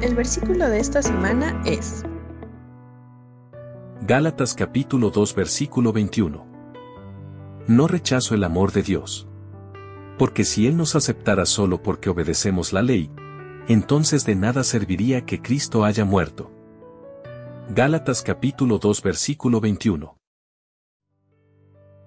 El versículo de esta semana es Gálatas capítulo 2 versículo 21. No rechazo el amor de Dios. Porque si Él nos aceptara solo porque obedecemos la ley, entonces de nada serviría que Cristo haya muerto. Gálatas capítulo 2 versículo 21.